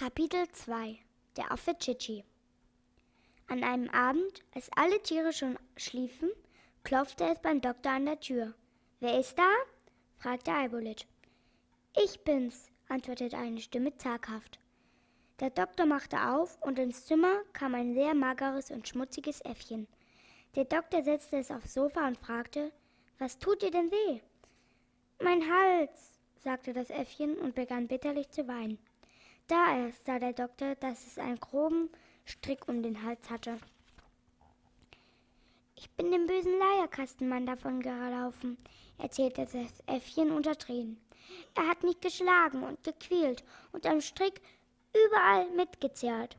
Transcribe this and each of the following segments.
Kapitel 2 Der Affe Chichi An einem Abend, als alle Tiere schon schliefen, klopfte es beim Doktor an der Tür. Wer ist da? fragte Eibolit. Ich bin's, antwortete eine Stimme zaghaft. Der Doktor machte auf und ins Zimmer kam ein sehr mageres und schmutziges Äffchen. Der Doktor setzte es aufs Sofa und fragte, was tut dir denn weh? Mein Hals, sagte das Äffchen und begann bitterlich zu weinen. Da erst sah der Doktor, dass es einen groben Strick um den Hals hatte. Ich bin dem bösen Leierkastenmann davon gelaufen, erzählte das Äffchen unter Tränen. Er hat mich geschlagen und gequält und am Strick überall mitgezerrt.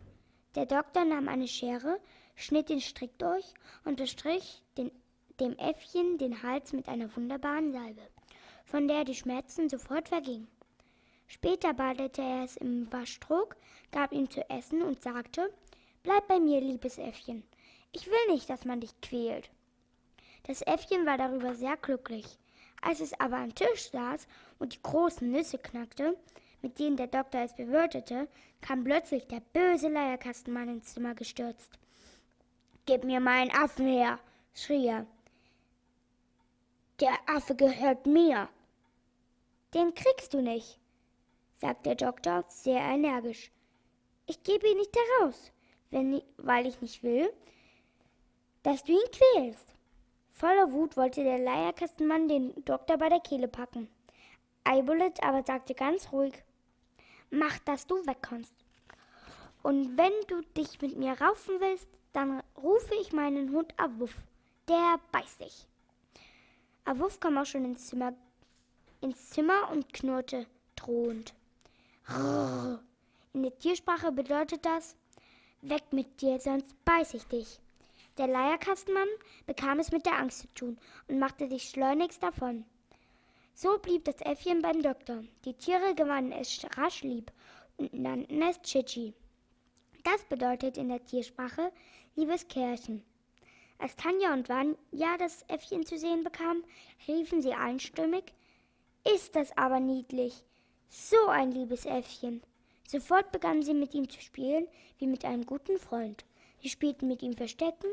Der Doktor nahm eine Schere, schnitt den Strick durch und bestrich den, dem Äffchen den Hals mit einer wunderbaren Salbe, von der die Schmerzen sofort vergingen. Später badete er es im Waschtrog, gab ihm zu essen und sagte, Bleib bei mir, liebes Äffchen. Ich will nicht, dass man dich quält. Das Äffchen war darüber sehr glücklich. Als es aber am Tisch saß und die großen Nüsse knackte, mit denen der Doktor es bewirtete, kam plötzlich der böse Leierkastenmann ins Zimmer gestürzt. Gib mir meinen Affen her, schrie er. Der Affe gehört mir. Den kriegst du nicht, sagt der Doktor sehr energisch. Ich gebe ihn nicht heraus, wenn, weil ich nicht will, dass du ihn quälst. Voller Wut wollte der Leierkastenmann den Doktor bei der Kehle packen. Eibolet aber sagte ganz ruhig, mach, dass du wegkommst. Und wenn du dich mit mir raufen willst, dann rufe ich meinen Hund Awuff. Der beißt dich. Awuff kam auch schon ins Zimmer, ins Zimmer und knurrte drohend. In der Tiersprache bedeutet das, weg mit dir, sonst beiß ich dich. Der Leierkastenmann bekam es mit der Angst zu tun und machte sich schleunigst davon. So blieb das Äffchen beim Doktor. Die Tiere gewannen es rasch lieb und nannten es Chichi. Das bedeutet in der Tiersprache liebes Kerlchen. Als Tanja und Vanya das Äffchen zu sehen bekamen, riefen sie einstimmig, ist das aber niedlich. So ein liebes Äffchen. Sofort begannen sie mit ihm zu spielen, wie mit einem guten Freund. Sie spielten mit ihm Verstecken,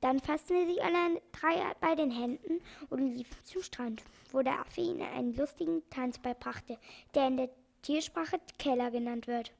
dann fassten sie sich alle drei bei den Händen und liefen zum Strand, wo der Affe ihnen einen lustigen Tanz beibrachte, der in der Tiersprache Keller genannt wird.